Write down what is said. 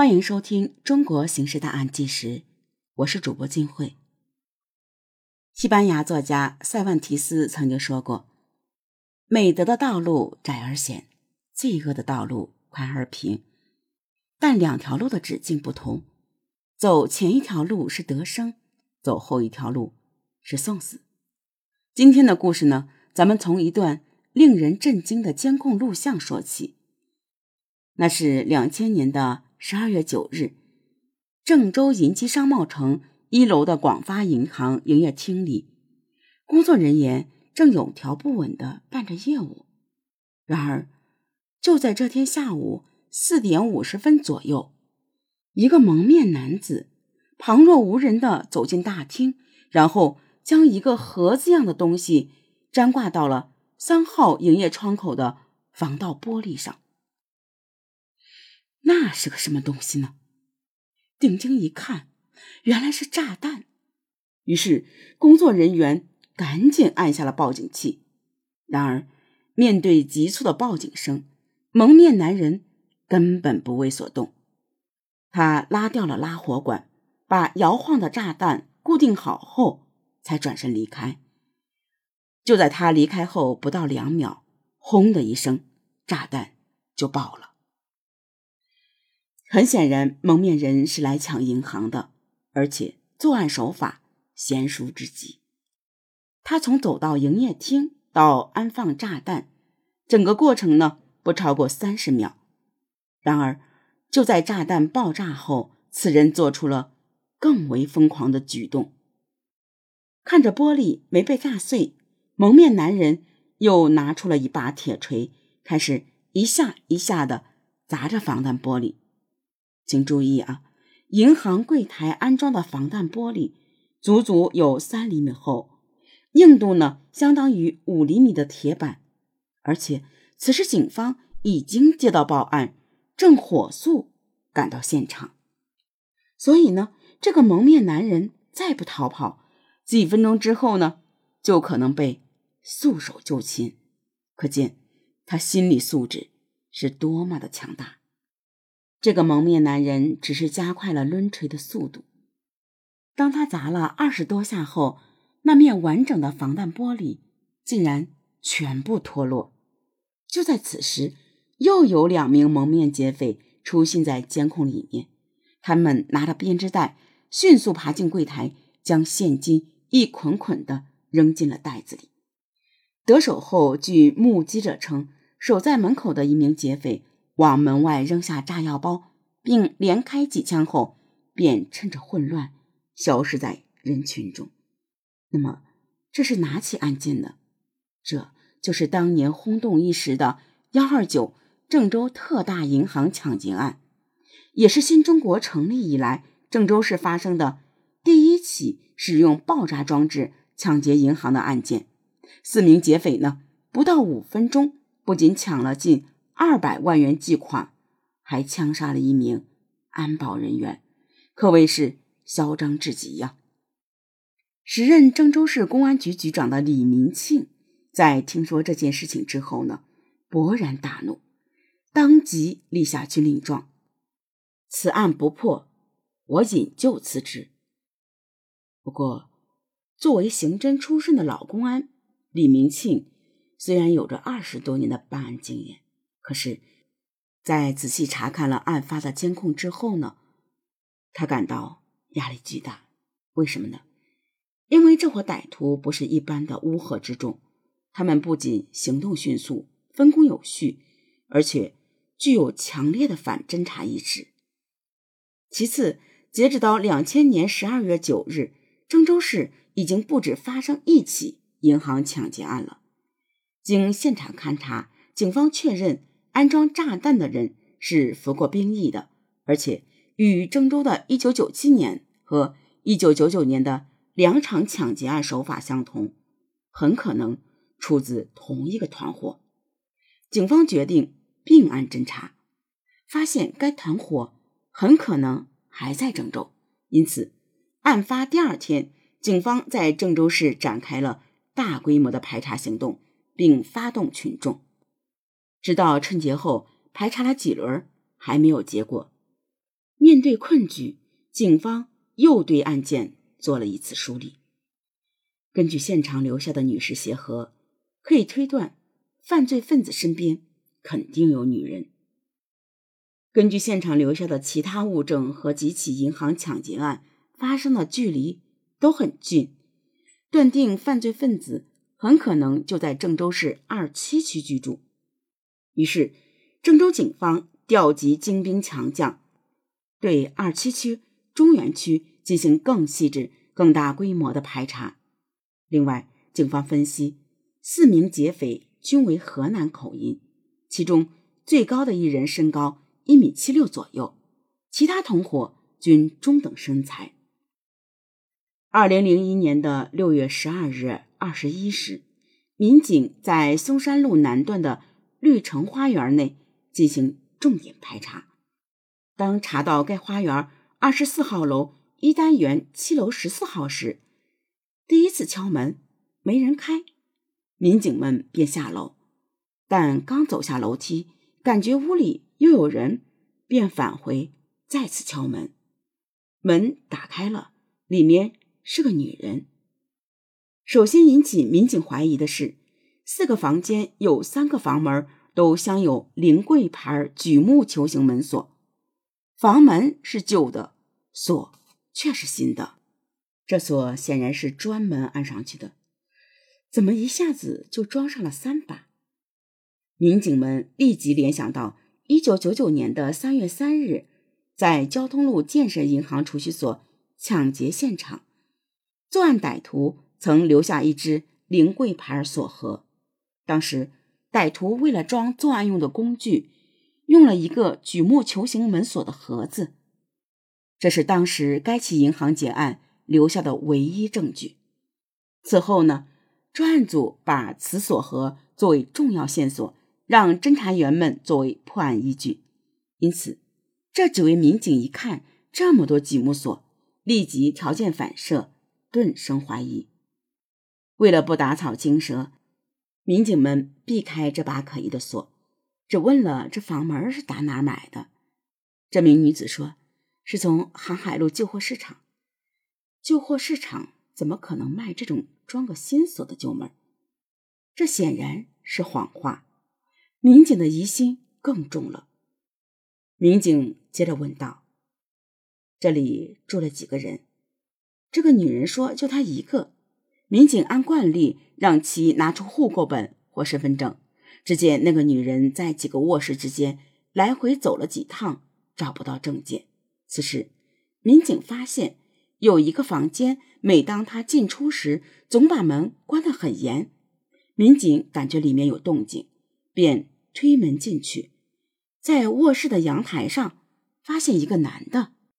欢迎收听《中国刑事大案纪实》，我是主播金慧。西班牙作家塞万提斯曾经说过：“美德的道路窄而险，罪恶的道路宽而平。但两条路的止境不同，走前一条路是得生，走后一条路是送死。”今天的故事呢，咱们从一段令人震惊的监控录像说起。那是两千年的。十二月九日，郑州银基商贸城一楼的广发银行营业厅里，工作人员正有条不紊地办着业务。然而，就在这天下午四点五十分左右，一个蒙面男子旁若无人地走进大厅，然后将一个盒子样的东西粘挂到了三号营业窗口的防盗玻璃上。那是个什么东西呢？定睛一看，原来是炸弹。于是工作人员赶紧按下了报警器。然而，面对急促的报警声，蒙面男人根本不为所动。他拉掉了拉火管，把摇晃的炸弹固定好后，才转身离开。就在他离开后不到两秒，轰的一声，炸弹就爆了。很显然，蒙面人是来抢银行的，而且作案手法娴熟之极。他从走到营业厅到安放炸弹，整个过程呢不超过三十秒。然而，就在炸弹爆炸后，此人做出了更为疯狂的举动。看着玻璃没被炸碎，蒙面男人又拿出了一把铁锤，开始一下一下的砸着防弹玻璃。请注意啊！银行柜台安装的防弹玻璃足足有三厘米厚，硬度呢相当于五厘米的铁板。而且此时警方已经接到报案，正火速赶到现场。所以呢，这个蒙面男人再不逃跑，几分钟之后呢，就可能被束手就擒。可见他心理素质是多么的强大。这个蒙面男人只是加快了抡锤的速度。当他砸了二十多下后，那面完整的防弹玻璃竟然全部脱落。就在此时，又有两名蒙面劫匪出现在监控里面。他们拿着编织袋，迅速爬进柜台，将现金一捆捆的扔进了袋子里。得手后，据目击者称，守在门口的一名劫匪。往门外扔下炸药包，并连开几枪后，便趁着混乱消失在人群中。那么，这是哪起案件呢？这就是当年轰动一时的“幺二九”郑州特大银行抢劫案，也是新中国成立以来郑州市发生的第一起使用爆炸装置抢劫银行的案件。四名劫匪呢，不到五分钟，不仅抢了近。二百万元巨款，还枪杀了一名安保人员，可谓是嚣张至极呀！时任郑州市公安局局长的李明庆，在听说这件事情之后呢，勃然大怒，当即立下军令状：此案不破，我引咎辞职。不过，作为刑侦出身的老公安，李明庆虽然有着二十多年的办案经验。可是，在仔细查看了案发的监控之后呢，他感到压力巨大。为什么呢？因为这伙歹徒不是一般的乌合之众，他们不仅行动迅速、分工有序，而且具有强烈的反侦查意识。其次，截止到两千年十二月九日，郑州市已经不止发生一起银行抢劫案了。经现场勘查，警方确认。安装炸弹的人是服过兵役的，而且与郑州的1997年和1999年的两场抢劫案手法相同，很可能出自同一个团伙。警方决定并案侦查，发现该团伙很可能还在郑州，因此案发第二天，警方在郑州市展开了大规模的排查行动，并发动群众。直到春节后排查了几轮还没有结果，面对困局，警方又对案件做了一次梳理。根据现场留下的女士鞋盒，可以推断，犯罪分子身边肯定有女人。根据现场留下的其他物证和几起银行抢劫案发生的距离都很近，断定犯罪分子很可能就在郑州市二七区居住。于是，郑州警方调集精兵强将，对二七区、中原区进行更细致、更大规模的排查。另外，警方分析，四名劫匪均为河南口音，其中最高的一人身高一米七六左右，其他同伙均中等身材。二零零一年的六月十二日二十一时，民警在嵩山路南段的绿城花园内进行重点排查。当查到该花园二十四号楼一单元七楼十四号时，第一次敲门，没人开，民警们便下楼，但刚走下楼梯，感觉屋里又有人，便返回再次敲门，门打开了，里面是个女人。首先引起民警怀疑的是，四个房间有三个房门都镶有临柜牌榉木球形门锁，房门是旧的，锁却是新的。这锁显然是专门安上去的，怎么一下子就装上了三把？民警们立即联想到一九九九年的三月三日，在交通路建设银行储蓄所抢劫现场，作案歹徒曾留下一只零柜牌锁盒。当时，歹徒为了装作案用的工具，用了一个榉木球形门锁的盒子。这是当时该起银行劫案。留下的唯一证据。此后呢，专案组把此锁盒作为重要线索，让侦查员们作为破案依据。因此，这几位民警一看这么多积木锁，立即条件反射，顿生怀疑。为了不打草惊蛇，民警们避开这把可疑的锁，只问了这房门是打哪儿买的。这名女子说，是从航海路旧货市场。旧货市场怎么可能卖这种装个新锁的旧门？这显然是谎话。民警的疑心更重了。民警接着问道：“这里住了几个人？”这个女人说：“就她一个。”民警按惯例让其拿出户口本或身份证。只见那个女人在几个卧室之间来回走了几趟，找不到证件。此时，民警发现。有一个房间，每当他进出时，总把门关得很严。民警感觉里面有动静，便推门进去，在卧室的阳台上发现一个男的。